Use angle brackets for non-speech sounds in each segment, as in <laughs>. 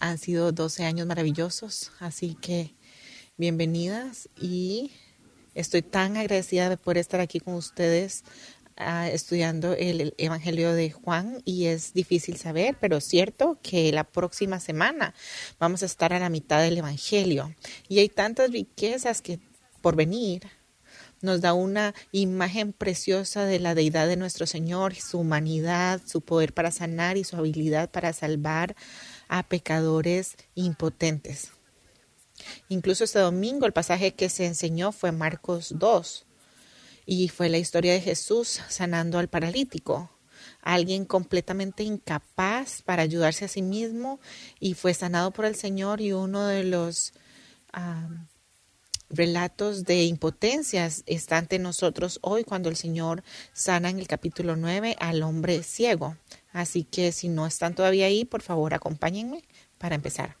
Han sido 12 años maravillosos, así que bienvenidas y estoy tan agradecida por estar aquí con ustedes uh, estudiando el, Evangelio de Juan y es difícil saber, pero es cierto que la próxima semana vamos a estar a la mitad del Evangelio. Y hay tantas riquezas que por venir nos da una imagen preciosa de la deidad de nuestro Señor, su humanidad, su poder para sanar y su habilidad para salvar a pecadores impotentes. Incluso este domingo el pasaje que se enseñó fue Marcos 2 y fue la historia de Jesús sanando al paralítico, alguien completamente incapaz para ayudarse a sí mismo y fue sanado por el Señor y uno de los relatos de impotencias está ante nosotros hoy cuando el Señor sana en el capítulo 9 al hombre ciego. Así que si no están todavía ahí, por favor acompáñenme para empezar.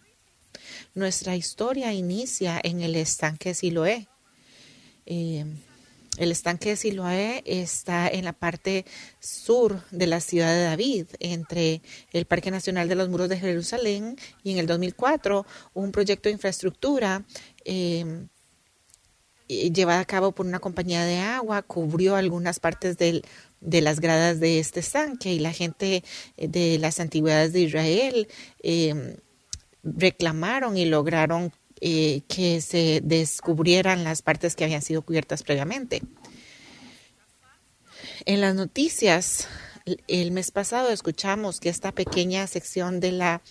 Nuestra historia inicia en el estanque de Siloé. Eh, el estanque de Siloé está en la parte sur de la ciudad de David, entre el Parque Nacional de los Muros de Jerusalén y en el 2004 un proyecto de infraestructura eh, llevada a cabo por una compañía de agua cubrió algunas partes del, de las gradas de este estanque y la gente eh, de las antigüedades de Israel eh, reclamaron y lograron eh, que se descubrieran las partes que habían sido cubiertas previamente. En las noticias el mes pasado escuchamos que esta pequeña sección de la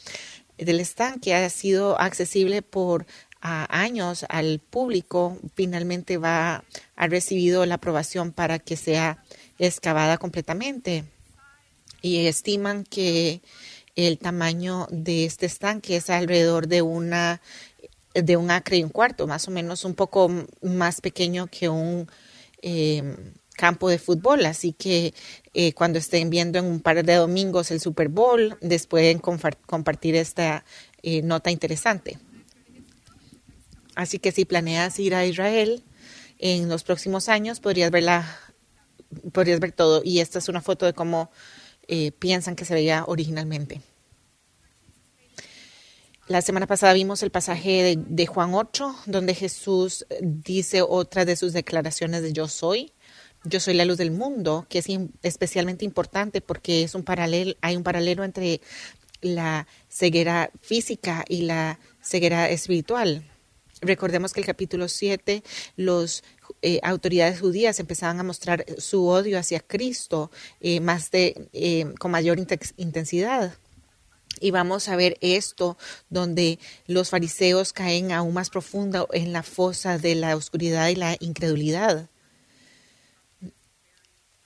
del estanque ha sido accesible por años al público, finalmente va ha recibido la aprobación para que sea excavada completamente. Y estiman que el tamaño de este estanque es alrededor de una de un acre y un cuarto, más o menos un poco más pequeño que un eh, campo de fútbol. Así que eh, cuando estén viendo en un par de domingos el Super Bowl, después compartir esta eh, nota interesante. Así que si planeas ir a Israel en los próximos años, podrías verla, podrías ver todo. Y esta es una foto de cómo eh, piensan que se veía originalmente. La semana pasada vimos el pasaje de, Juan 8, donde Jesús dice otra de sus declaraciones de yo soy. Yo soy la luz del mundo, que es especialmente importante porque es un paralelo, hay un paralelo entre la ceguera física y la ceguera espiritual. Recordemos que el capítulo 7, las eh, autoridades judías empezaban a mostrar su odio hacia Cristo eh, más de, eh, con mayor intensidad. Y vamos a ver esto donde los fariseos caen aún más profundo en la fosa de la oscuridad y la incredulidad.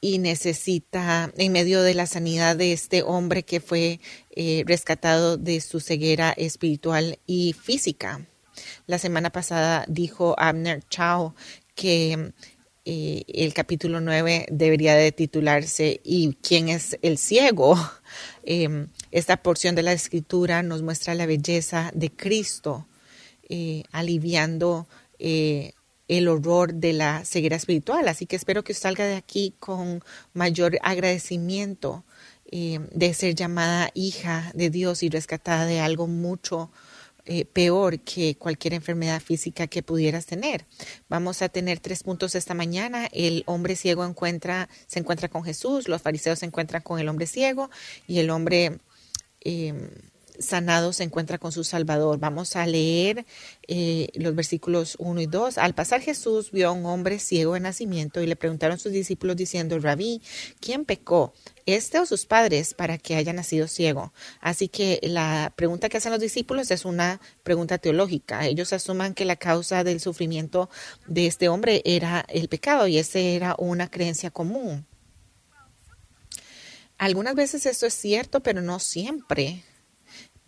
Y necesita, en medio de la sanidad de este hombre que fue rescatado de su ceguera espiritual y física, la semana pasada dijo Abner Chao que eh, el capítulo 9 debería de titularse ¿Y quién es el ciego? <laughs> Em, esta porción de la escritura nos muestra la belleza de Cristo, eh, aliviando eh, el horror de la ceguera espiritual. Así que espero que salga de aquí con mayor agradecimiento de ser llamada hija de Dios y rescatada de algo mucho eh, peor que cualquier enfermedad física que pudieras tener. Vamos a tener tres puntos esta mañana. El hombre ciego encuentra, se encuentra con Jesús, los fariseos se encuentran con el hombre ciego y el hombre em, sanado se encuentra con su Salvador. Vamos a leer eh, los versículos 1 y 2. Al pasar Jesús vio a un hombre ciego de nacimiento y le preguntaron sus discípulos diciendo, Rabí, ¿quién pecó? este o sus padres para que haya nacido ciego. Así que la pregunta que hacen los discípulos es una pregunta teológica. Ellos asuman que la causa del sufrimiento de este hombre era el pecado y esa era una creencia común. Algunas veces esto es cierto, pero no siempre.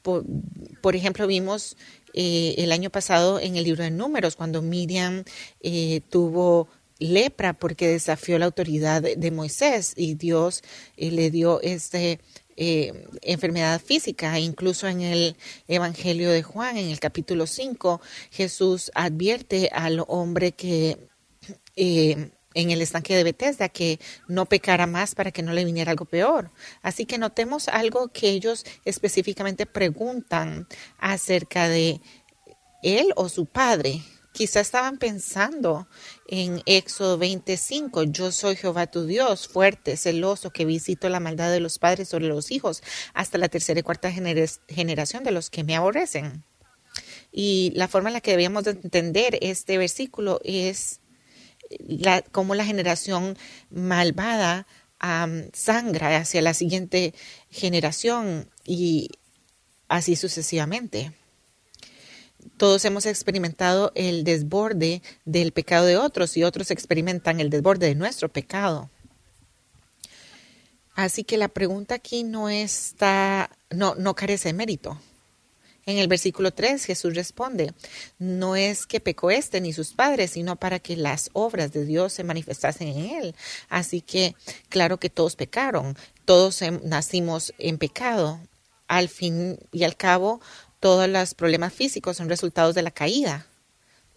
Por, ejemplo, vimos eh, el año pasado en el libro de números, cuando Miriam eh, tuvo lepra porque desafió la autoridad de, Moisés y Dios eh, le dio esta enfermedad física. Incluso en el Evangelio de Juan, en el capítulo 5, Jesús advierte al hombre que en el estanque de Bethesda que no pecara más para que no le viniera algo peor. Así que notemos algo que ellos específicamente preguntan acerca de él o su padre. Quizá estaban pensando en Éxodo 25, yo soy Jehová tu Dios, fuerte, celoso, que visito la maldad de los padres sobre los hijos hasta la tercera y cuarta generación de los que me aborrecen. Y la forma en la que debíamos de entender este versículo es la, cómo la generación malvada sangra hacia la siguiente generación y así sucesivamente todos hemos experimentado el desborde del pecado de otros y otros experimentan el desborde de nuestro pecado. Así que la pregunta aquí no está, no, no carece de mérito. En el versículo 3 Jesús responde, no es que pecó este ni sus padres, sino para que las obras de Dios se manifestasen en él. Así que claro que todos pecaron, todos nacimos en pecado. Al fin y al cabo, todos los problemas físicos son resultados de la caída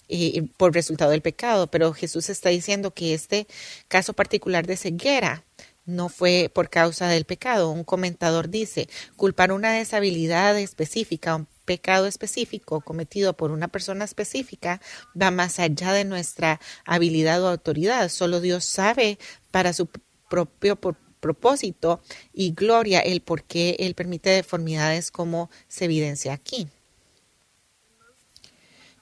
y por resultado del pecado, pero Jesús está diciendo que este caso particular de ceguera no fue por causa del pecado. Un comentador dice, culpar una deshabilidad específica, pecado específico cometido por una persona específica, va más allá de nuestra habilidad o autoridad. Solo Dios sabe para su propio propósito y gloria el por qué Él permite deformidades como se evidencia aquí.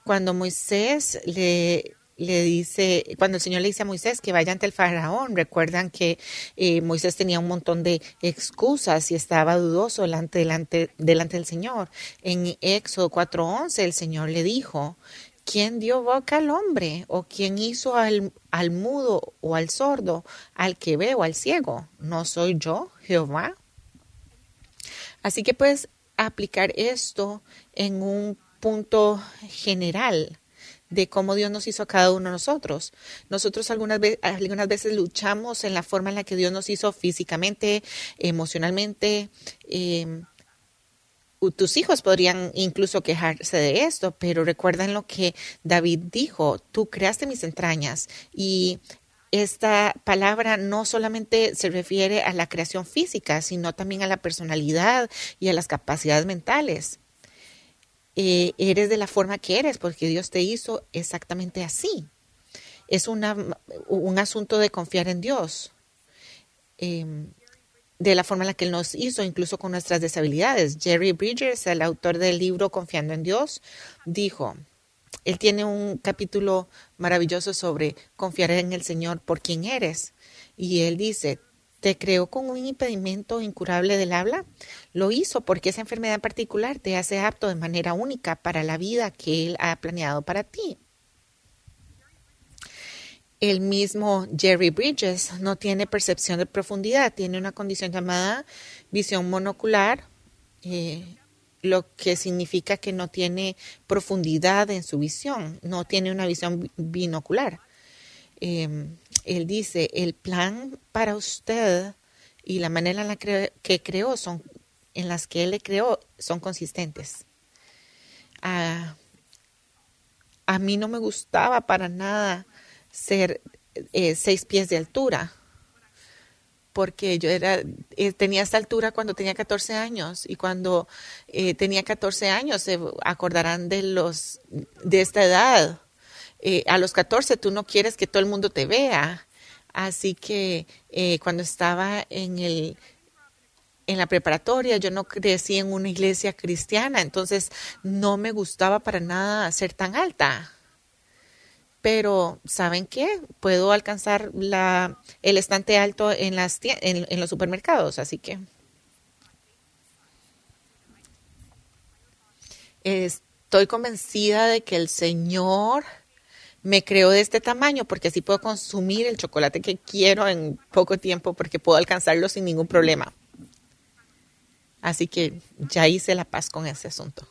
Cuando Moisés le, le dice, cuando el Señor le dice a Moisés que vaya ante el faraón, recuerdan que eh, Moisés tenía un montón de excusas y estaba dudoso delante, delante, delante del Señor. En Éxodo 4:11 el Señor le dijo ¿Quién dio boca al hombre? ¿O quién hizo al, al, mudo o al sordo, al que ve o al ciego? ¿No soy yo, Jehová? Así que puedes aplicar esto en un punto general de cómo Dios nos hizo a cada uno de nosotros. Nosotros algunas, veces, algunas veces luchamos en la forma en la que Dios nos hizo físicamente, emocionalmente, eh, tus hijos podrían incluso quejarse de esto, pero recuerdan lo que David dijo, tú creaste mis entrañas y esta palabra no solamente se refiere a la creación física, sino también a la personalidad y a las capacidades mentales. Eh, eres de la forma que eres porque Dios te hizo exactamente así. Es una, un asunto de confiar en Dios. Em, de la forma en la que Él nos hizo, incluso con nuestras deshabilidades. Jerry Bridges, el autor del libro Confiando en Dios, dijo, él tiene un capítulo maravilloso sobre confiar en el Señor por quien eres. Y él dice, ¿te creó con un impedimento incurable del habla? Lo hizo porque esa enfermedad en particular te hace apto de manera única para la vida que Él ha planeado para ti. El mismo Jerry Bridges no tiene percepción de profundidad, tiene una condición llamada visión monocular, eh, lo que significa que no tiene profundidad en su visión, no tiene una visión binocular. Em, él dice, el plan para usted y la manera en la que creó son, en las que él le creó son consistentes. a mí no me gustaba para nada ser eh, seis pies de altura, porque yo era, eh, tenía esta altura cuando tenía 14 años y cuando eh, tenía 14 años se acordarán de los de esta edad. A los 14 tú no quieres que todo el mundo te vea, así que cuando estaba en el en la preparatoria, yo no crecí en una iglesia cristiana, entonces no me gustaba para nada ser tan alta. Pero ¿saben qué? Puedo alcanzar la, el estante alto en, las, en, en los supermercados, así que. Estoy convencida de que el Señor me creó de este tamaño porque así puedo consumir el chocolate que quiero en poco tiempo porque puedo alcanzarlo sin ningún problema. Así que ya hice la paz con ese asunto.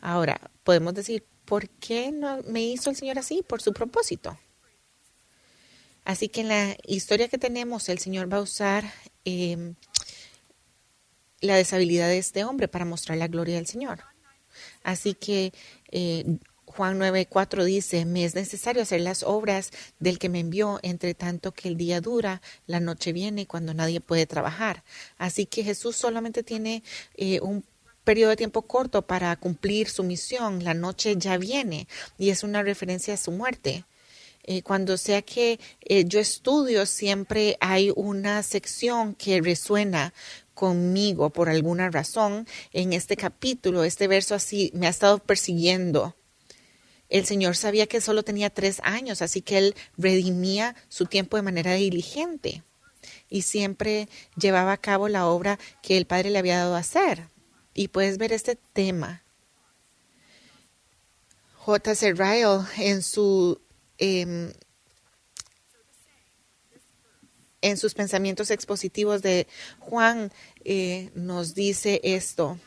Ahora, podemos decir, ¿por qué no me hizo el Señor así? Por su propósito. Así que en la historia que tenemos, el Señor va a usar em, la deshabilidad de este hombre para mostrar la gloria del Señor. Así que eh, Juan 9:4 dice, me es necesario hacer las obras del que me envió, entre tanto que el día dura, la noche viene cuando nadie puede trabajar. Así que Jesús solamente tiene eh, un periodo de tiempo corto para cumplir su misión. La noche ya viene y es una referencia a su muerte. Eh, cuando sea que eh, yo estudio, siempre hay una sección que resuena conmigo por alguna razón. En este capítulo, este verso así me ha estado persiguiendo el Señor sabía que solo tenía tres años, así que Él redimía su tiempo de manera diligente y siempre llevaba a cabo la obra que el Padre le había dado a hacer. Y puedes ver este tema. J.C. Ryle en su em, en sus pensamientos expositivos de Juan eh, nos dice esto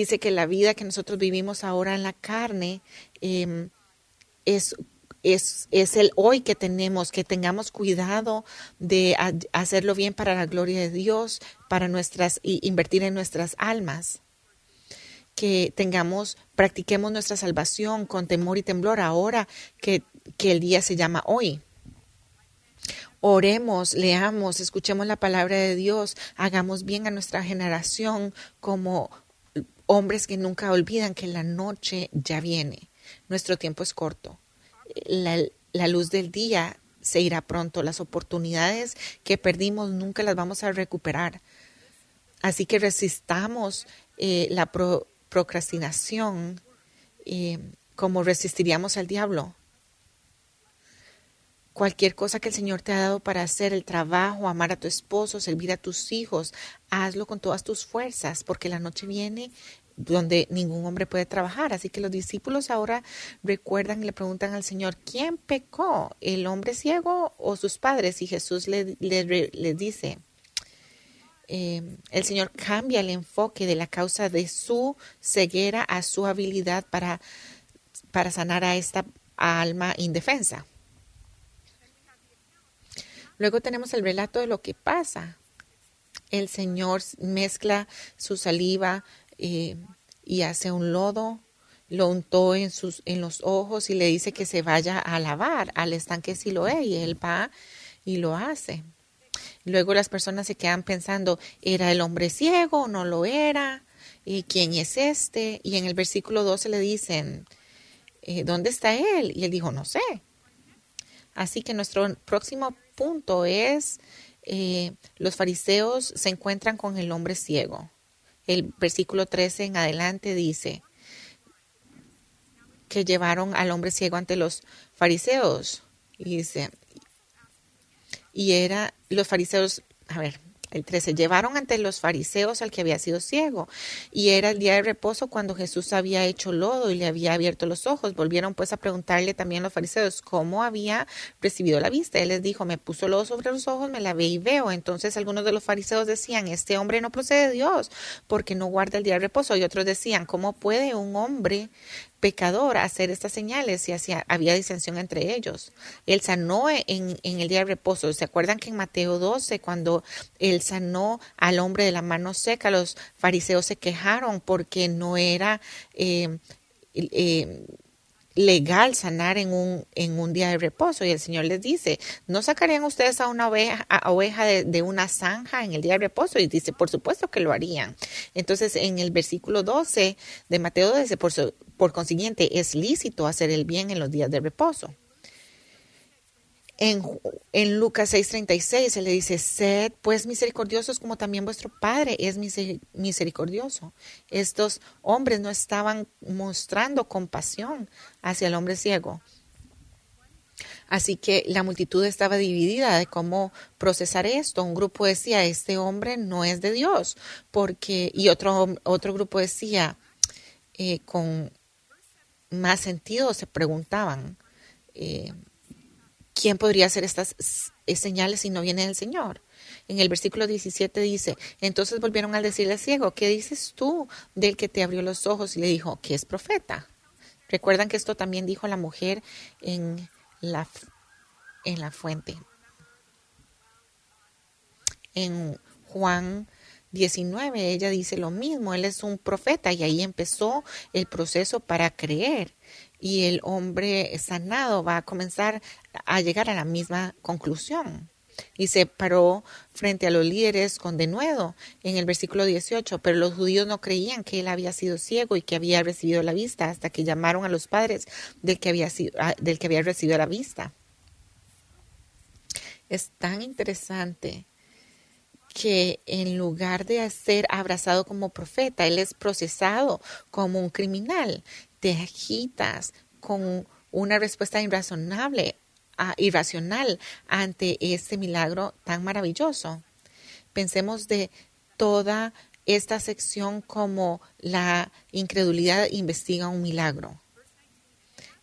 dice que la vida que nosotros vivimos ahora en la carne em, es, es, es, el hoy que tenemos, que tengamos cuidado de hacerlo bien para la gloria de Dios, para nuestras, y invertir en nuestras almas. Que tengamos, practiquemos nuestra salvación con temor y temblor ahora que, que el día se llama hoy. Oremos, leamos, escuchemos la palabra de Dios, hagamos bien a nuestra generación como hombres que nunca olvidan que la noche ya viene. Nuestro tiempo es corto. La, luz del día se irá pronto. Las oportunidades que perdimos nunca las vamos a recuperar. Así que resistamos eh, la procrastinación eh, como resistiríamos al diablo cualquier cosa que el Señor te ha dado para hacer, el trabajo, amar a tu esposo, servir a tus hijos, hazlo con todas tus fuerzas, porque la noche viene donde ningún hombre puede trabajar. Así que los discípulos ahora recuerdan y le preguntan al Señor, ¿quién pecó? ¿El hombre ciego o sus padres? Y Jesús les le, dice, eh, el Señor cambia el enfoque de la causa de su ceguera a su habilidad para, para sanar a esta alma indefensa. Luego tenemos el relato de lo que pasa. El Señor mezcla su saliva eh, y hace un lodo, lo untó en, sus, en los ojos y le dice que se vaya a lavar al estanque Siloé y él va y lo hace. Luego las personas se quedan pensando, ¿era el hombre ciego o no lo era? ¿Y quién es este? Y en el versículo 12 le dicen, eh, ¿dónde está él? Y él dijo, no sé. Así que nuestro próximo punto es, eh, los fariseos se encuentran con el hombre ciego. El versículo 13 en adelante dice que llevaron al hombre ciego ante los fariseos. Y dice, y era los fariseos, a ver, el 13, llevaron ante los fariseos al que había sido ciego, y era el día de reposo cuando Jesús había hecho lodo y le había abierto los ojos. Volvieron pues a preguntarle también los fariseos cómo había recibido la vista. Él les dijo, me puso lodo sobre los ojos, me la ve y veo. Entonces algunos de los fariseos decían, este hombre no procede de Dios porque no guarda el día de reposo. Y otros decían, ¿cómo puede un hombre pecador hacer estas señales y había disensión entre ellos. Él sanó en, en, el día de reposo. ¿Se acuerdan que en Mateo 12, cuando él sanó al hombre de la mano seca, los fariseos se quejaron porque no era eh, eh, legal sanar en un, en un día de reposo. Y el Señor les dice, ¿no sacarían ustedes a una oveja, oveja de, una zanja en el día de reposo? Y dice, por supuesto que lo harían. Entonces, en el versículo 12 de Mateo dice, por, por consiguiente, es lícito hacer el bien en los días de reposo. En, en Lucas 6:36 se le dice, sed pues misericordiosos como también vuestro Padre es misericordioso. Estos hombres no estaban mostrando compasión hacia el hombre ciego. Así que la multitud estaba dividida de cómo procesar esto. Un grupo decía, este hombre no es de Dios, porque, y otro, otro grupo decía, eh, con más sentido se preguntaban, eh, ¿quién podría hacer estas señales si no viene el Señor? En el versículo 17 dice, entonces volvieron a decirle al ciego, ¿qué dices tú del que te abrió los ojos? Y le dijo, que es profeta. Recuerdan que esto también dijo la mujer en la, en la fuente. En Juan 19 ella dice lo mismo, él es un profeta y ahí empezó el proceso para creer y el hombre sanado va a comenzar a llegar a la misma conclusión. Y se paró frente a los líderes con denuedo en el versículo 18, pero los judíos no creían que él había sido ciego y que había recibido la vista hasta que llamaron a los padres del que había, sido, ah, del que había recibido la vista. Es tan interesante que en lugar de ser abrazado como profeta, él es procesado como un criminal. Te agitas con una respuesta irrazonable, uh, irracional ante este milagro tan maravilloso. Pensemos de toda esta sección como la incredulidad investiga un milagro.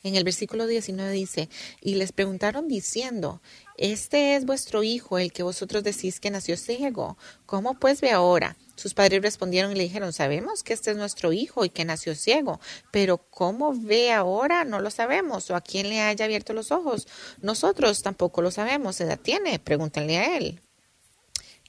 En el versículo 19 dice, y les preguntaron diciendo, este es vuestro hijo, el que vosotros decís que nació ciego. ¿Cómo pues ve ahora? Sus padres respondieron y le dijeron, sabemos que este es nuestro hijo y que nació ciego, pero cómo ve ahora no lo sabemos, o a quién le haya abierto los ojos. Nosotros tampoco lo sabemos. ¿Edad tiene? Pregúntenle a él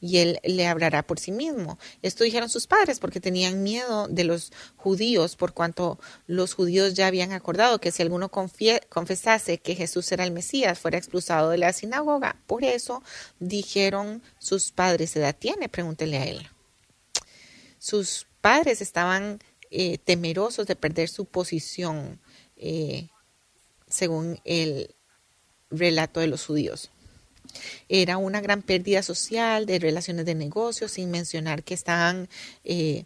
y él le hablará por sí mismo. Esto dijeron sus padres porque tenían miedo de los judíos, por cuanto los judíos ya habían acordado que si alguno confesase que Jesús era el Mesías, fuera expulsado de la sinagoga. Por eso dijeron sus padres, ¿edad tiene? Pregúntele a él. Sus padres estaban eh, temerosos de perder su posición, eh, según el relato de los judíos. Era una gran pérdida social de relaciones de negocios, sin mencionar que estaban eh,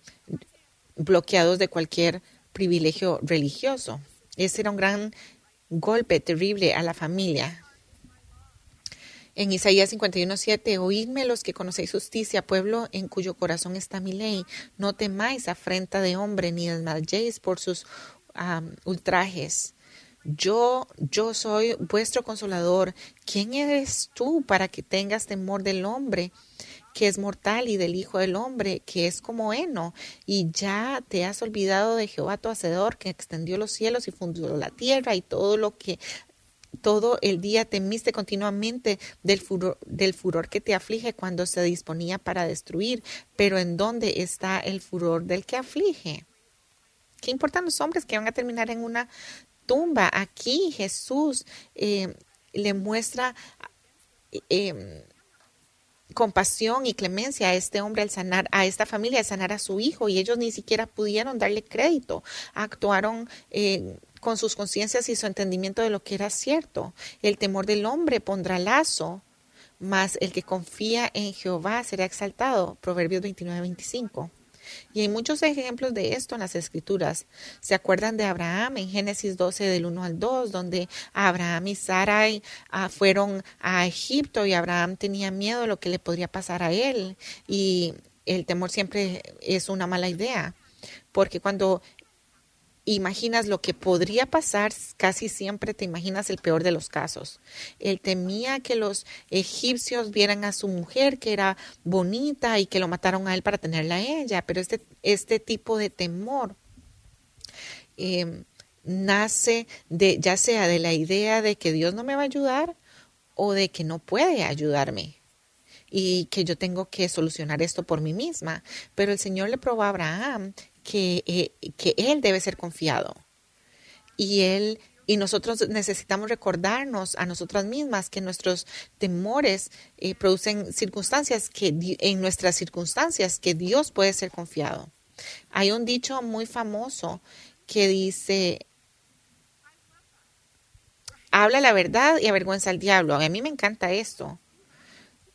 bloqueados de cualquier privilegio religioso. Ese era un gran golpe terrible a la familia. En Isaías 51:7, oídme los que conocéis justicia, pueblo en cuyo corazón está mi ley. No temáis afrenta de hombre, ni desmayéis por sus ultrajes. Yo, yo soy vuestro consolador. ¿Quién eres tú para que tengas temor del hombre? que es mortal y del Hijo del Hombre, que es como heno, y ya te has olvidado de Jehová tu Hacedor, que extendió los cielos y fundó la tierra, y todo lo que todo el día temiste continuamente del furor, del furor que te aflige cuando se disponía para destruir. Pero ¿en dónde está el furor del que aflige? Qué importan los hombres que van a terminar en una tumba. Aquí Jesús eh, le muestra eh, compasión y clemencia a este hombre al sanar, a esta familia, al sanar a su hijo, y ellos ni siquiera pudieron darle crédito. Actuaron eh, con sus conciencias y su entendimiento de lo que era cierto. El temor del hombre pondrá lazo, mas el que confía en Jehová será exaltado. Proverbios 29, 25. Y hay muchos ejemplos de esto en las escrituras. ¿Se acuerdan de Abraham en Génesis 12 del 1 al 2, donde Abraham y Sarai ah, fueron a Egipto y Abraham tenía miedo de lo que le podría pasar a él? Y el temor siempre es una mala idea, porque cuando imaginas lo que podría pasar, casi siempre te imaginas el peor de los casos. Él temía que los egipcios vieran a su mujer que era bonita y que lo mataron a él para tenerla a ella, pero este, este tipo de temor em, nace de ya sea de la idea de que Dios no me va a ayudar o de que no puede ayudarme y que yo tengo que solucionar esto por mí misma. Pero el Señor le probó a Abraham que, eh, que Él debe ser confiado. Y Él y nosotros necesitamos recordarnos a nosotras mismas que nuestros temores eh, producen circunstancias que en nuestras circunstancias que Dios puede ser confiado. Hay un dicho muy famoso que dice habla la verdad y avergüenza al diablo. A mí me encanta esto.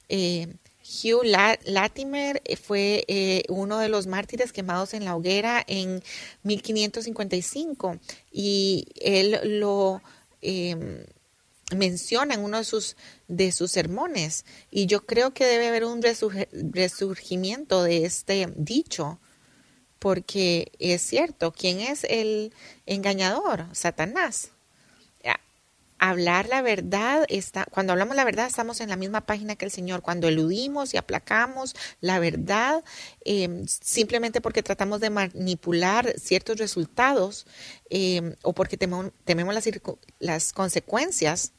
Eh, Hugh Latimer eh, fue eh, uno de los mártires quemados en la hoguera en 1555 y él lo em, menciona en uno de sus, de sus sermones. Y yo creo que debe haber un resurgimiento de este dicho porque es cierto, ¿quién es el engañador? Satanás hablar la verdad está, cuando hablamos la verdad estamos en la misma página que el Señor. Cuando eludimos y aplacamos la verdad, em, simplemente porque tratamos de manipular ciertos resultados em, o porque tememos, las, las consecuencias,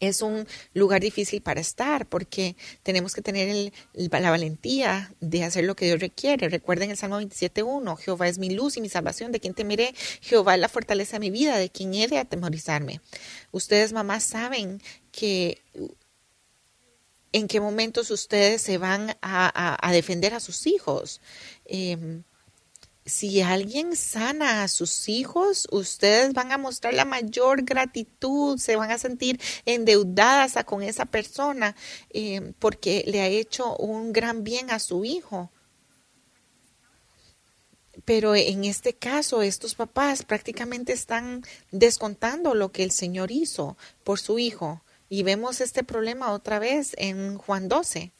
es un lugar difícil para estar porque tenemos que tener la valentía de hacer lo que Dios requiere. Recuerden el Salmo 27.1, Jehová es mi luz y mi salvación, de quien temeré, Jehová es la fortaleza de mi vida, de quien he de atemorizarme. Ustedes, mamás, saben que en qué momentos ustedes se van a, defender a sus hijos. Em, si alguien sana a sus hijos, ustedes van a mostrar la mayor gratitud, se van a sentir endeudadas con esa persona eh, porque le ha hecho un gran bien a su hijo. Pero en este caso, estos papás prácticamente están descontando lo que el Señor hizo por su hijo. Y vemos este problema otra vez en Juan 12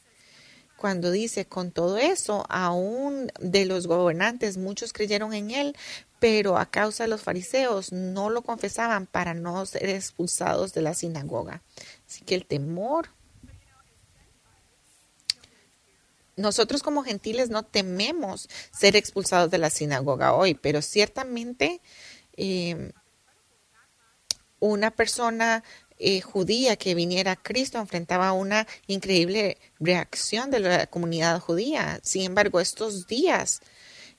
cuando dice, con todo eso, aún de los gobernantes, muchos creyeron en él, pero a causa de los fariseos no lo confesaban para no ser expulsados de la sinagoga. Así que el temor. Nosotros como gentiles no tememos ser expulsados de la sinagoga hoy, pero ciertamente eh, una persona eh, judía que viniera a Cristo enfrentaba una increíble reacción de la comunidad judía. Sin embargo, estos días,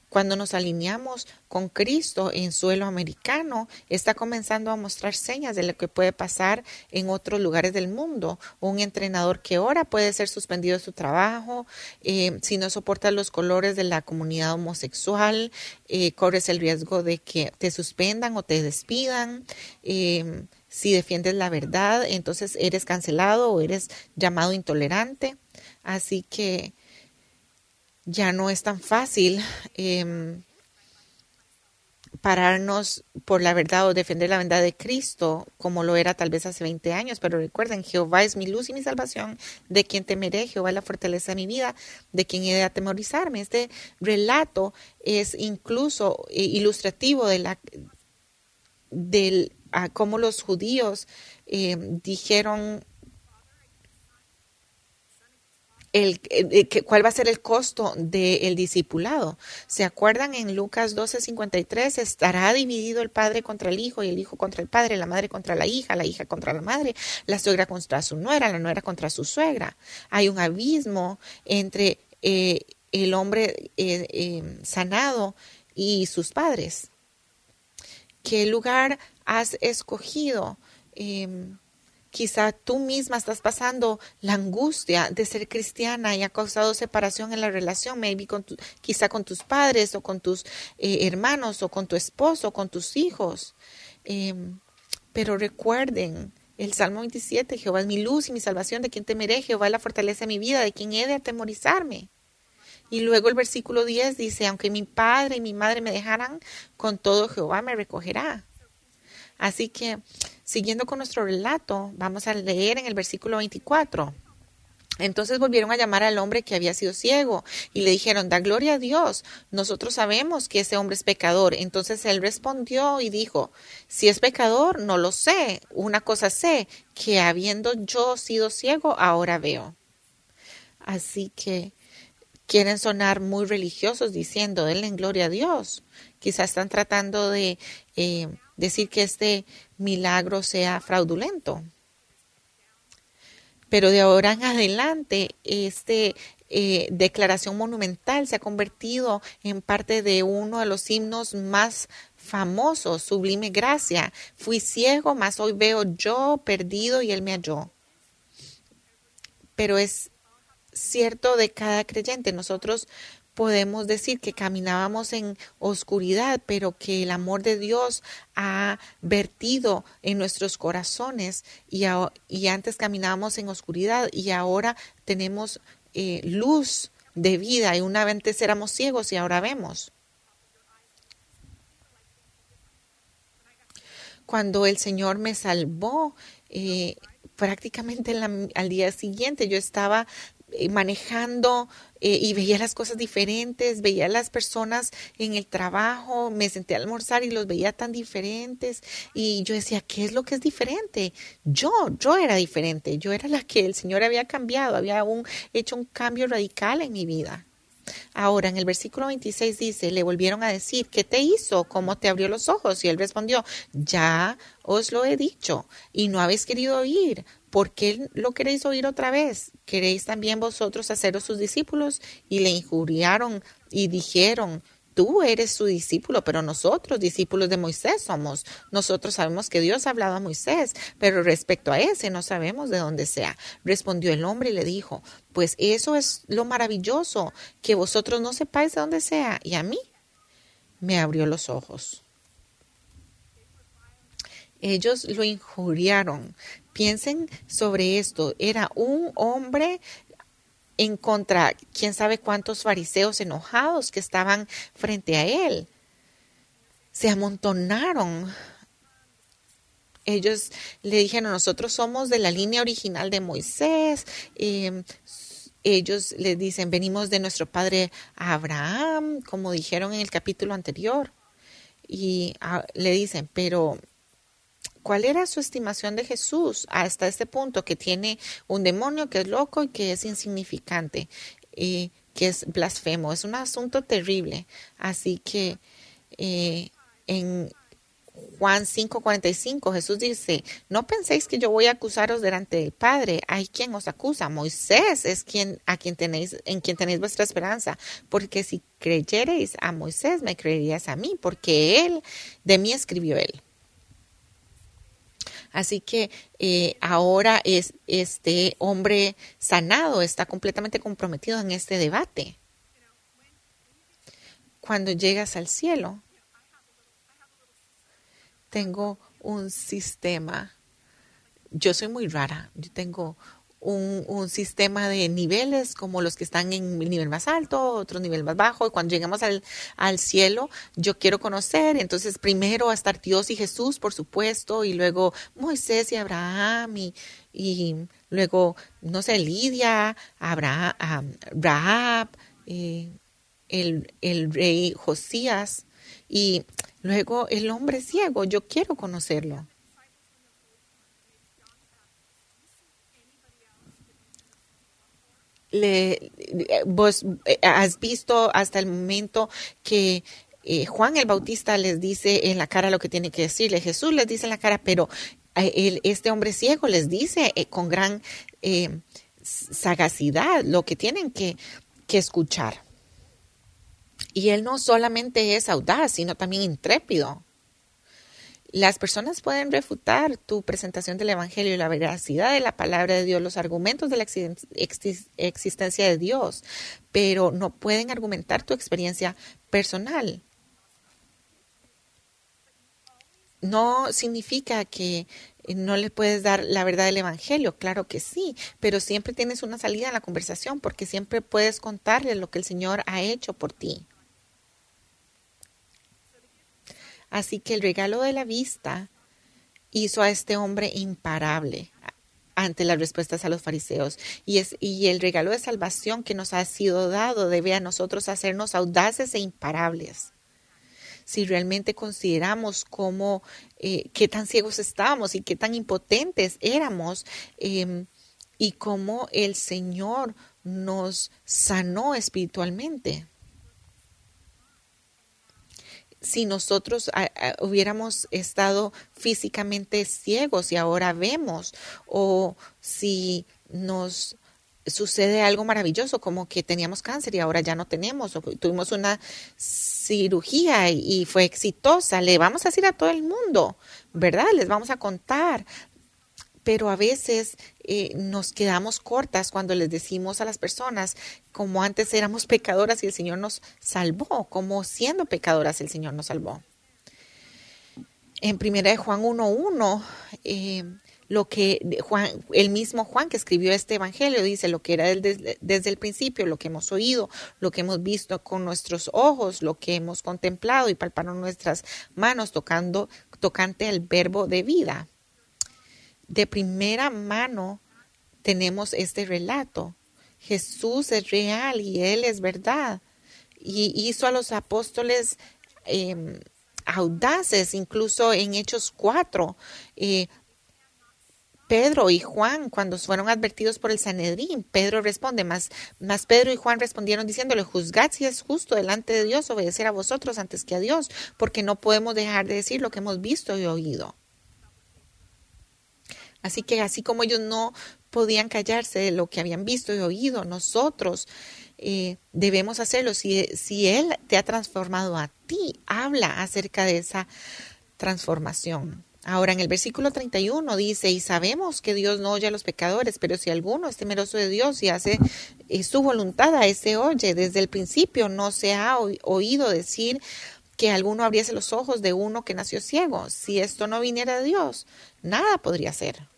cuando nos alineamos con Cristo en suelo americano, está comenzando a mostrar señas de lo que puede pasar en otros lugares del mundo. Un entrenador que ora puede ser suspendido de su trabajo, eh, si no soporta los colores de la comunidad homosexual, eh, corres el riesgo de que te suspendan o te despidan. Eh, si defiendes la verdad, entonces eres cancelado o eres llamado intolerante. Así que ya no es tan fácil em, pararnos por la verdad o defender la verdad de Cristo como lo era tal vez hace 20 años. Pero recuerden, Jehová es mi luz y mi salvación, de quien temeré, Jehová es la fortaleza de mi vida, de quien he de atemorizarme. Este relato es incluso eh, ilustrativo de la, del a cómo los judíos eh, dijeron el, eh, cuál va a ser el costo del discipulado. ¿Se acuerdan en Lucas 12:53? Estará dividido el padre contra el hijo y el hijo contra el padre, la madre contra la hija, la hija contra la madre, la suegra contra su nuera, la nuera contra su suegra. Hay un abismo entre eh, el hombre sanado y sus padres. ¿Qué lugar has escogido? Em, quizá tú misma estás pasando la angustia de ser cristiana y ha causado separación en la relación, maybe con quizá con tus padres o con tus eh, hermanos o con tu esposo, o con tus hijos. Em, pero recuerden, el Salmo 27, Jehová es mi luz y mi salvación, de quien temeré, Jehová es la fortaleza de mi vida, de quien he de atemorizarme. Y luego el versículo 10 dice, aunque mi padre y mi madre me dejaran, con todo Jehová me recogerá. Así que, siguiendo con nuestro relato, vamos a leer en el versículo 24. Entonces volvieron a llamar al hombre que había sido ciego y le dijeron, da gloria a Dios, nosotros sabemos que ese hombre es pecador. Entonces él respondió y dijo, si es pecador, no lo sé. Una cosa sé, que habiendo yo sido ciego, ahora veo. Así que quieren sonar muy religiosos diciendo, denle gloria a Dios. Quizás están tratando de eh, decir que este milagro sea fraudulento. Pero de ahora en adelante, esta eh, declaración monumental se ha convertido en parte de uno de los himnos más famosos, Sublime Gracia. Fui ciego, mas hoy veo yo perdido y él me halló. Pero es cierto de cada creyente. Nosotros podemos decir que caminábamos en oscuridad, pero que el amor de Dios ha vertido en nuestros corazones y, antes caminábamos en oscuridad y ahora tenemos eh, luz de vida y una vez antes éramos ciegos y ahora vemos. Cuando el Señor me salvó, eh, prácticamente al día siguiente yo estaba manejando eh, y veía las cosas diferentes, veía a las personas en el trabajo, me senté a almorzar y los veía tan diferentes y yo decía, ¿qué es lo que es diferente? Yo, yo era diferente, yo era la que el Señor había cambiado, había un, hecho un cambio radical en mi vida. Ahora, en el versículo 26 dice, le volvieron a decir, ¿qué te hizo? ¿Cómo te abrió los ojos? Y él respondió, ya os lo he dicho y no habéis querido oír. ¿Por qué lo queréis oír otra vez? ¿Queréis también vosotros haceros sus discípulos? Y le injuriaron y dijeron, tú eres su discípulo, pero nosotros, discípulos de Moisés, somos. Nosotros sabemos que Dios ha hablado a Moisés, pero respecto a ese no sabemos de dónde sea. Respondió el hombre y le dijo, pues eso es lo maravilloso, que vosotros no sepáis de dónde sea. Y a mí me abrió los ojos. Ellos lo injuriaron. Piensen sobre esto. Era un hombre en contra, quién sabe cuántos fariseos enojados que estaban frente a él. Se amontonaron. Ellos le dijeron, nosotros somos de la línea original de Moisés. Em, ellos le dicen, venimos de nuestro padre Abraham, como dijeron en el capítulo anterior. Y ah, le dicen, pero ¿Cuál era su estimación de Jesús hasta este punto? Que tiene un demonio que es loco y que es insignificante, y que es blasfemo. Es un asunto terrible. Así que eh, en Juan 5:45 Jesús dice, no penséis que yo voy a acusaros delante del Padre, hay quien os acusa, Moisés es quien a quien tenéis en quien tenéis vuestra esperanza, porque si creyereis a Moisés me creerías a mí, porque él de mí escribió él. Así que eh, ahora es, este hombre sanado está completamente comprometido en este debate. Cuando llegas al cielo, tengo un sistema. Yo soy muy rara. Yo tengo un, sistema de niveles como los que están en el nivel más alto, otro nivel más bajo. Y cuando llegamos al, cielo, yo quiero conocer. Entonces, primero a estar Dios y Jesús, por supuesto, y luego Moisés y Abraham, y, y luego, no sé, Lidia, Abraham, Rahab, eh, el rey Josías, y luego el hombre ciego. Yo quiero conocerlo. Le, vos eh, has visto hasta el momento que eh, Juan el Bautista les dice en la cara lo que tiene que decirle, Jesús les dice en la cara, pero eh, este hombre ciego les dice con gran sagacidad lo que tienen que, que escuchar. Y él no solamente es audaz, sino también intrépido. Las personas pueden refutar tu presentación del Evangelio y la veracidad de la palabra de Dios, los argumentos de la existencia de Dios, pero no pueden argumentar tu experiencia personal. No significa que no le puedes dar la verdad del Evangelio, claro que sí, pero siempre tienes una salida en la conversación porque siempre puedes contarle lo que el Señor ha hecho por ti. Así que el regalo de la vista hizo a este hombre imparable ante las respuestas a los fariseos. Y, es, y el regalo de salvación que nos ha sido dado debe a nosotros hacernos audaces e imparables. Si realmente consideramos cómo, eh, qué tan ciegos estábamos y qué tan impotentes éramos em, y cómo el Señor nos sanó espiritualmente si nosotros hubiéramos estado físicamente ciegos y ahora vemos, o si nos sucede algo maravilloso como que teníamos cáncer y ahora ya no tenemos, o tuvimos una cirugía y fue exitosa, le vamos a decir a todo el mundo, ¿verdad? Les vamos a contar pero a veces eh, nos quedamos cortas cuando les decimos a las personas, como antes éramos pecadoras y el Señor nos salvó, como siendo pecadoras el Señor nos salvó. En primera de Juan 1.1, eh, lo que Juan, el mismo Juan que escribió este evangelio dice lo que era desde, desde, el principio, lo que hemos oído, lo que hemos visto con nuestros ojos, lo que hemos contemplado y palparon nuestras manos tocando, tocante al verbo de vida de primera mano tenemos este relato. Jesús es real y Él es verdad. Y hizo a los apóstoles em, audaces, incluso en Hechos 4. Eh, Pedro y Juan, cuando fueron advertidos por el Sanedrín, Pedro responde, más, más Pedro y Juan respondieron diciéndole, juzgad si es justo delante de Dios obedecer a vosotros antes que a Dios, porque no podemos dejar de decir lo que hemos visto y oído. Así que así como ellos no podían callarse de lo que habían visto y oído, nosotros eh, debemos hacerlo. Si, si Él te ha transformado a ti, habla acerca de esa transformación. Ahora en el versículo 31 dice, y sabemos que Dios no oye a los pecadores, pero si alguno es temeroso de Dios y hace eh, su voluntad, a ese oye. Desde el principio no se ha oído decir que alguno abriese los ojos de uno que nació ciego. Si esto no viniera de Dios, nada podría ser.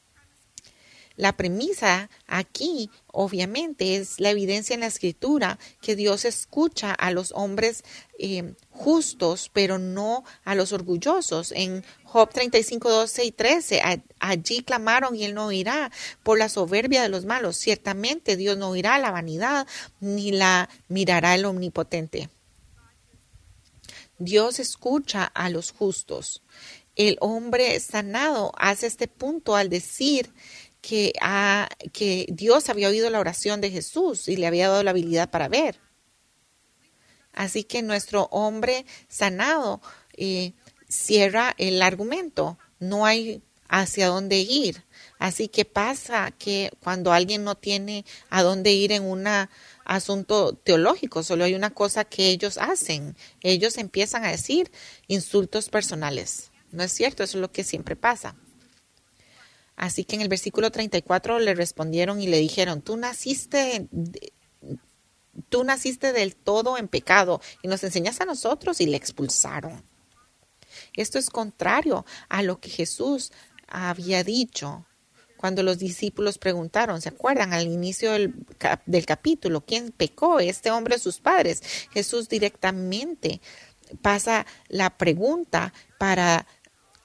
La premisa aquí, obviamente, es la evidencia en la escritura que Dios escucha a los hombres eh, justos, pero no a los orgullosos. En Job 35, 12 y 13, allí clamaron y él no oirá por la soberbia de los malos. Ciertamente Dios no oirá la vanidad, ni la mirará el omnipotente. Dios escucha a los justos. El hombre sanado hace este punto al decir que, que Dios había oído la oración de Jesús y le había dado la habilidad para ver. Así que nuestro hombre sanado eh, cierra el argumento. No hay hacia dónde ir. Así que pasa que cuando alguien no tiene a dónde ir en un asunto teológico, solo hay una cosa que ellos hacen. Ellos empiezan a decir insultos personales. ¿No es cierto? Eso es lo que siempre pasa. Así que en el versículo 34 le respondieron y le dijeron, tú naciste, tú naciste del todo en pecado y nos enseñas a nosotros y le expulsaron. Esto es contrario a lo que Jesús había dicho cuando los discípulos preguntaron, ¿se acuerdan al inicio del, del capítulo? ¿Quién pecó? ¿Este hombre o sus padres? Jesús directamente pasa la pregunta para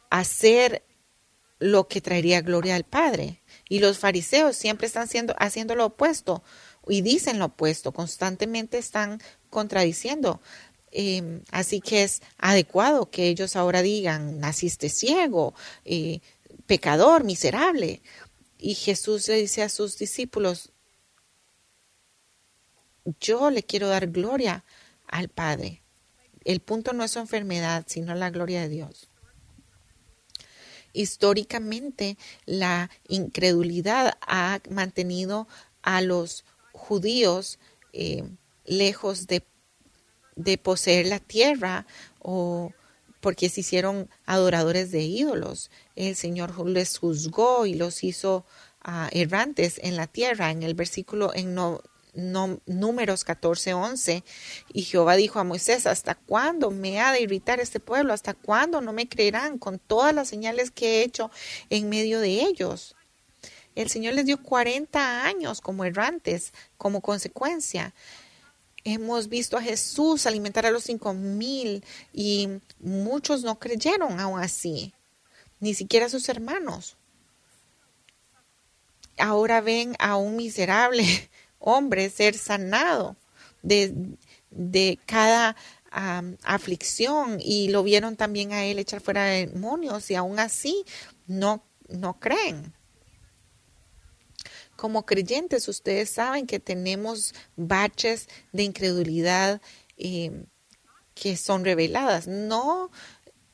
hacer lo que traería gloria al Padre. Y los fariseos siempre están haciendo lo opuesto y dicen lo opuesto, constantemente están contradiciendo. Em, así que es adecuado que ellos ahora digan, naciste ciego, eh, pecador, miserable. Y Jesús le dice a sus discípulos, yo le quiero dar gloria al Padre. El punto no es su enfermedad, sino la gloria de Dios históricamente la incredulidad ha mantenido a los judíos eh, lejos de, poseer la tierra o porque se hicieron adoradores de ídolos. El Señor les juzgó y los hizo ah, errantes en la tierra. En el versículo en no, números 14, 11. Y Jehová dijo a Moisés, ¿hasta cuándo me ha de irritar este pueblo? ¿Hasta cuándo no me creerán con todas las señales que he hecho en medio de ellos? El Señor les dio 40 años como errantes, como consecuencia. Hemos visto a Jesús alimentar a los cinco mil y muchos no creyeron aún así, ni siquiera sus hermanos. Ahora ven a un miserable <laughs> hombre ser sanado de, de cada aflicción y lo vieron también a él echar fuera demonios y aún así no, no creen. Como creyentes, ustedes saben que tenemos baches de incredulidad eh, que son reveladas, no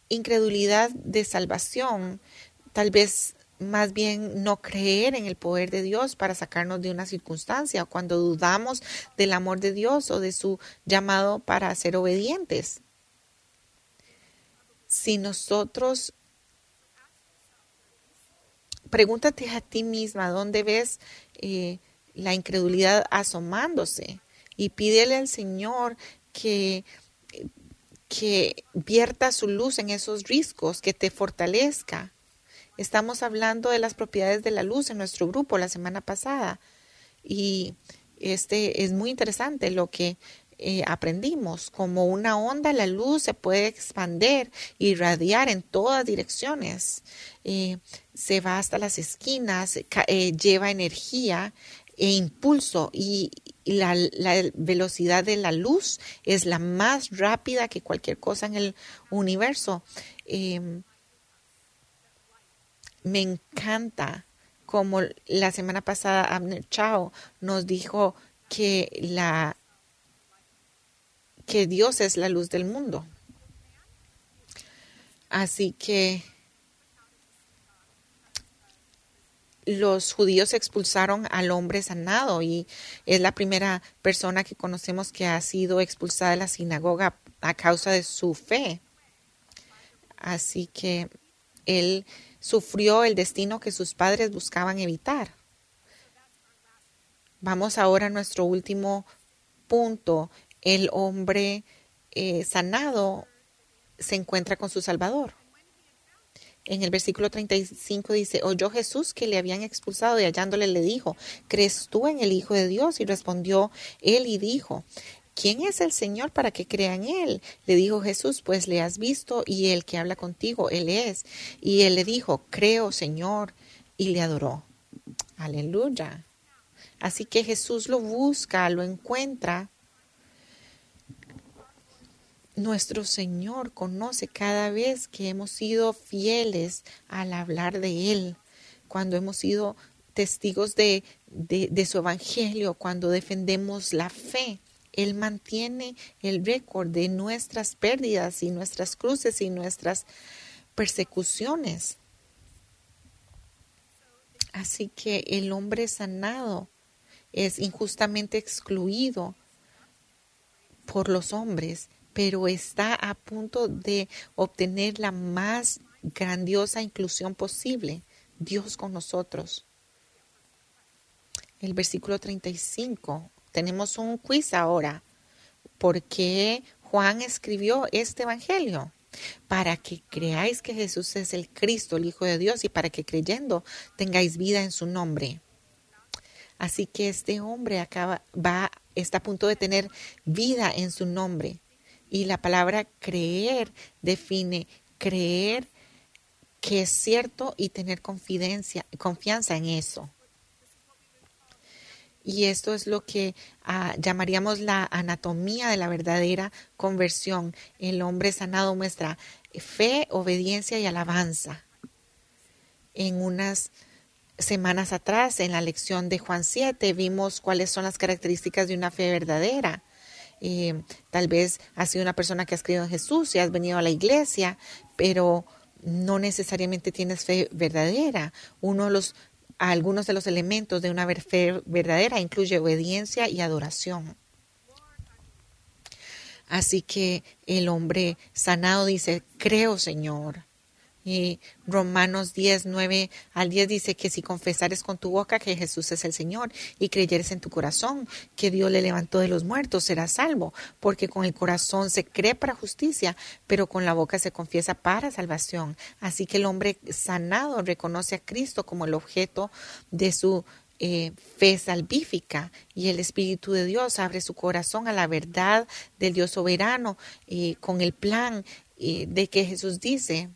incredulidad de salvación, tal vez más bien no creer en el poder de Dios para sacarnos de una circunstancia, cuando dudamos del amor de Dios o de su llamado para ser obedientes. Si nosotros, pregúntate a ti misma, ¿dónde ves eh, la incredulidad asomándose? Y pídele al Señor que que vierta su luz en esos riscos, que te fortalezca Estamos hablando de las propiedades de la luz en nuestro grupo la semana pasada y este es muy interesante lo que eh, aprendimos. Como una onda, la luz se puede expandir, irradiar en todas direcciones. Eh, se va hasta las esquinas, eh, lleva energía e impulso y, la, velocidad de la luz es la más rápida que cualquier cosa en el universo. Em, me encanta como la semana pasada Abner Chao nos dijo que la que Dios es la luz del mundo. Así que los judíos expulsaron al hombre sanado y es la primera persona que conocemos que ha sido expulsada de la sinagoga a causa de su fe. Así que él sufrió el destino que sus padres buscaban evitar. Vamos ahora a nuestro último punto. El hombre eh, sanado se encuentra con su Salvador. En el versículo 35 dice, oyó Jesús que le habían expulsado y hallándole le dijo, ¿crees tú en el Hijo de Dios? Y respondió él y dijo, ¿quién es el Señor para que crea en Él? Le dijo Jesús, pues le has visto y el que habla contigo, Él es. Y él le dijo, creo, Señor, y le adoró. Aleluya. Así que Jesús lo busca, lo encuentra. Nuestro Señor conoce cada vez que hemos sido fieles al hablar de Él, cuando hemos sido testigos de, de, su Evangelio, cuando defendemos la fe. Él mantiene el récord de nuestras pérdidas y nuestras cruces y nuestras persecuciones. Así que el hombre sanado es injustamente excluido por los hombres, pero está a punto de obtener la más grandiosa inclusión posible. Dios con nosotros. El versículo 35 tenemos un quiz ahora. ¿Por qué Juan escribió este Evangelio? Para que creáis que Jesús es el Cristo, el Hijo de Dios, y para que creyendo tengáis vida en su nombre. Así que este hombre acaba, va, está a punto de tener vida en su nombre. Y la palabra creer define creer que es cierto y tener confianza en eso. Y esto es lo que ah, llamaríamos la anatomía de la verdadera conversión. El hombre sanado muestra fe, obediencia y alabanza. En unas semanas atrás, en la lección de Juan 7, vimos cuáles son las características de una fe verdadera. Eh, tal vez has sido una persona que has creído en Jesús y has venido a la iglesia, pero no necesariamente tienes fe verdadera. Uno de los algunos de los elementos de una fe verdadera incluye obediencia y adoración. Así que el hombre sanado dice, creo Señor. Y Romanos 10, 9 al 10 dice que si confesares con tu boca que Jesús es el Señor y creyeres en tu corazón que Dios le levantó de los muertos, serás salvo, porque con el corazón se cree para justicia, pero con la boca se confiesa para salvación. Así que el hombre sanado reconoce a Cristo como el objeto de su eh, fe salvífica y el Espíritu de Dios abre su corazón a la verdad del Dios soberano eh, con el plan eh, de que Jesús dice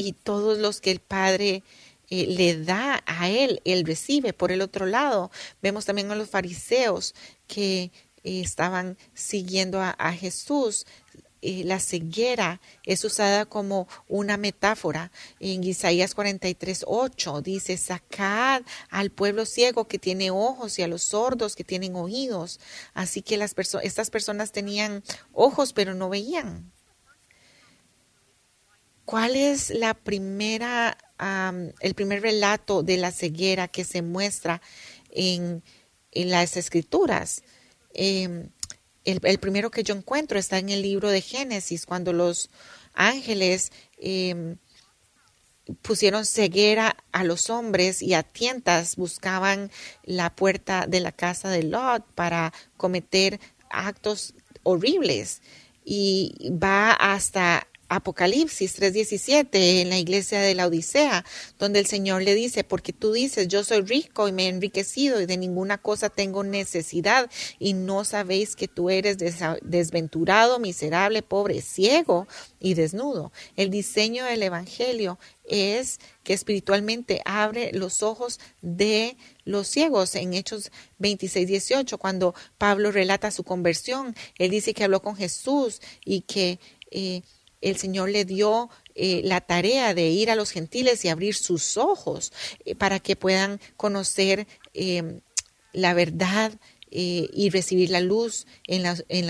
y todos los que el Padre eh, le da a él, él recibe. Por el otro lado, vemos también a los fariseos que eh, estaban siguiendo a, Jesús. Eh, la ceguera es usada como una metáfora. En Isaías 43, 8 dice, sacad al pueblo ciego que tiene ojos y a los sordos que tienen oídos. Así que las estas personas tenían ojos pero no veían. ¿Cuál es la primera, el primer relato de la ceguera que se muestra en, las escrituras? Em, el, primero que yo encuentro está en el libro de Génesis, cuando los ángeles em, pusieron ceguera a los hombres y a tientas buscaban la puerta de la casa de Lot para cometer actos horribles. Y va hasta Apocalipsis 3:17 en la iglesia de la Odisea, donde el Señor le dice, porque tú dices, yo soy rico y me he enriquecido y de ninguna cosa tengo necesidad y no sabéis que tú eres desventurado, miserable, pobre, ciego y desnudo. El diseño del Evangelio es que espiritualmente abre los ojos de los ciegos. En Hechos 26, 18, cuando Pablo relata su conversión, él dice que habló con Jesús y que... Eh, el Señor le dio eh, la tarea de ir a los gentiles y abrir sus ojos eh, para que puedan conocer eh, la verdad y recibir la luz en la, en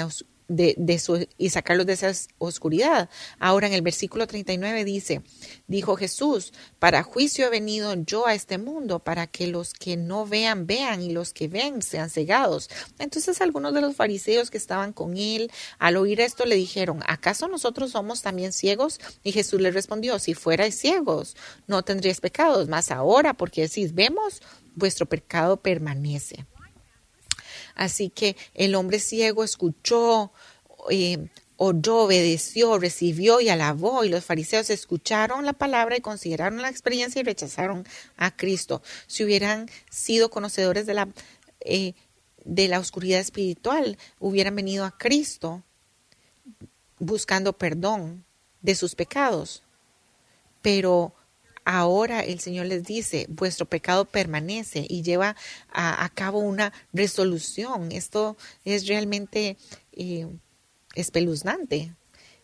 de, su, y sacarlos de esa oscuridad. Ahora en el versículo 39 dice, dijo Jesús, para juicio he venido yo a este mundo, para que los que no vean vean y los que ven sean cegados. Entonces algunos de los fariseos que estaban con él, al oír esto, le dijeron, ¿acaso nosotros somos también ciegos? Y Jesús les respondió, si fuerais ciegos, no tendríais pecados, más ahora, porque decís, vemos, vuestro pecado permanece. Así que el hombre ciego escuchó, eh, oyó, obedeció, recibió y alabó. Y los fariseos escucharon la palabra y consideraron la experiencia y rechazaron a Cristo. Si hubieran sido conocedores de la, eh, de la oscuridad espiritual, hubieran venido a Cristo buscando perdón de sus pecados. Pero ahora el Señor les dice, vuestro pecado permanece y lleva a, cabo una resolución. Esto es realmente eh, espeluznante.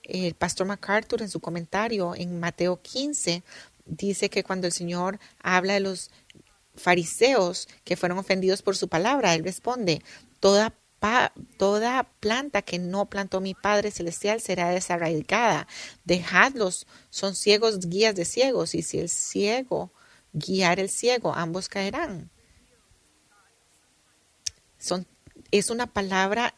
El pastor MacArthur en su comentario en Mateo 15 dice que cuando el Señor habla de los fariseos que fueron ofendidos por su palabra, él responde, toda toda planta que no plantó mi Padre Celestial será desarraigada. Dejadlos, son ciegos guías de ciegos, y si el ciego guiar el ciego, ambos caerán. Es una palabra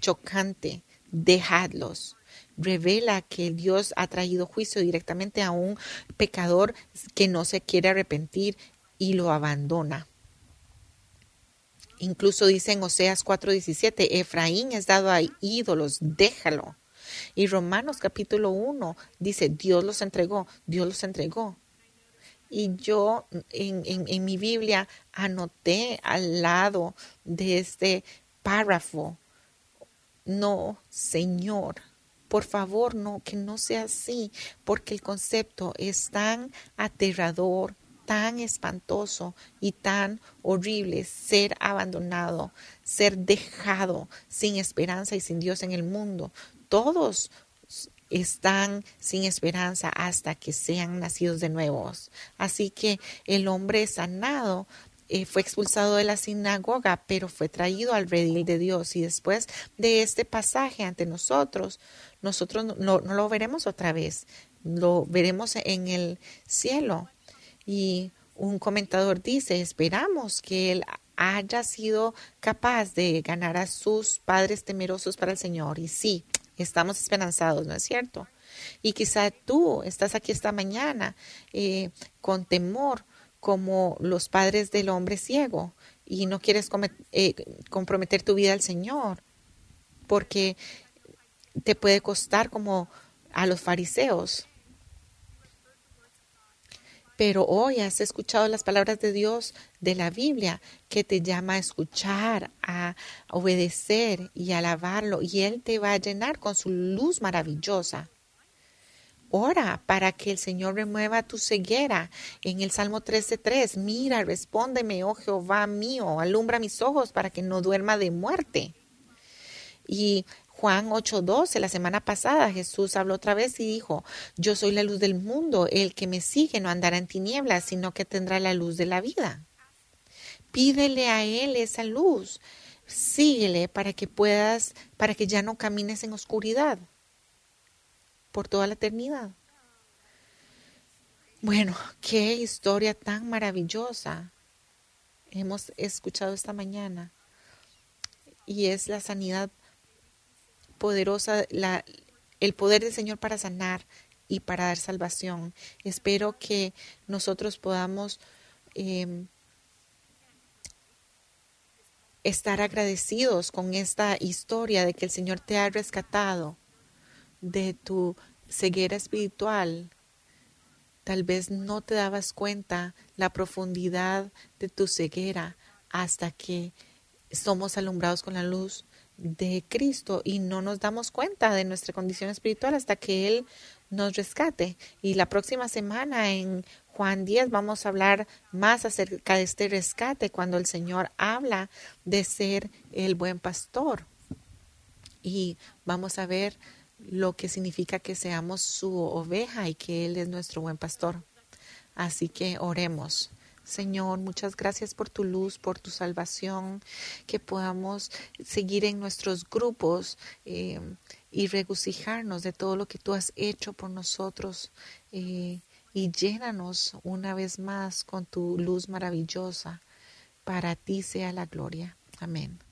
chocante. Dejadlos. Revela que Dios ha traído juicio directamente a un pecador que no se quiere arrepentir y lo abandona. Incluso dice en Oseas 4:17, Efraín es dado a ídolos, déjalo. Y Romanos capítulo 1 dice, Dios los entregó, Dios los entregó. Y yo en, en mi Biblia anoté al lado de este párrafo, no, Señor, por favor, no, que no sea así, porque el concepto es tan aterrador, tan espantoso y tan horrible ser abandonado, ser dejado sin esperanza y sin Dios en el mundo. Todos están sin esperanza hasta que sean nacidos de nuevos. Así que el hombre sanado eh, fue expulsado de la sinagoga, pero fue traído al redil de Dios. Y después de este pasaje ante nosotros, nosotros no lo veremos otra vez, lo veremos en el cielo. Y un comentador dice, esperamos que él haya sido capaz de ganar a sus padres temerosos para el Señor. Y sí, estamos esperanzados, ¿no es cierto? Y quizá tú estás aquí esta mañana eh, con temor como los padres del hombre ciego y no quieres eh, comprometer tu vida al Señor porque te puede costar como a los fariseos pero hoy has escuchado las palabras de Dios de la Biblia que te llama a escuchar, a obedecer y alabarlo y Él te va a llenar con su luz maravillosa. Ora para que el Señor remueva tu ceguera. En el Salmo 13.3, mira, respóndeme, oh Jehová mío, alumbra mis ojos para que no duerma de muerte. Y Juan 8:12, la semana pasada Jesús habló otra vez y dijo, yo soy la luz del mundo, el que me sigue no andará en tinieblas, sino que tendrá la luz de la vida. Pídele a Él esa luz, síguele para que puedas, para que ya no camines en oscuridad por toda la eternidad. Bueno, qué historia tan maravillosa hemos escuchado esta mañana. Y es la sanidad poderosa, la, el poder del Señor para sanar y para dar salvación. Espero que nosotros podamos em, estar agradecidos con esta historia de que el Señor te ha rescatado de tu ceguera espiritual. Tal vez no te dabas cuenta la profundidad de tu ceguera hasta que somos alumbrados con la luz de Cristo y no nos damos cuenta de nuestra condición espiritual hasta que Él nos rescate. Y la próxima semana en Juan 10 vamos a hablar más acerca de este rescate cuando el Señor habla de ser el buen pastor. Y vamos a ver lo que significa que seamos su oveja y que Él es nuestro buen pastor. Así que oremos. Señor, muchas gracias por tu luz, por tu salvación, que podamos seguir en nuestros grupos eh, y regocijarnos de todo lo que tú has hecho por nosotros eh, y llénanos una vez más con tu luz maravillosa. Para ti sea la gloria. Amén.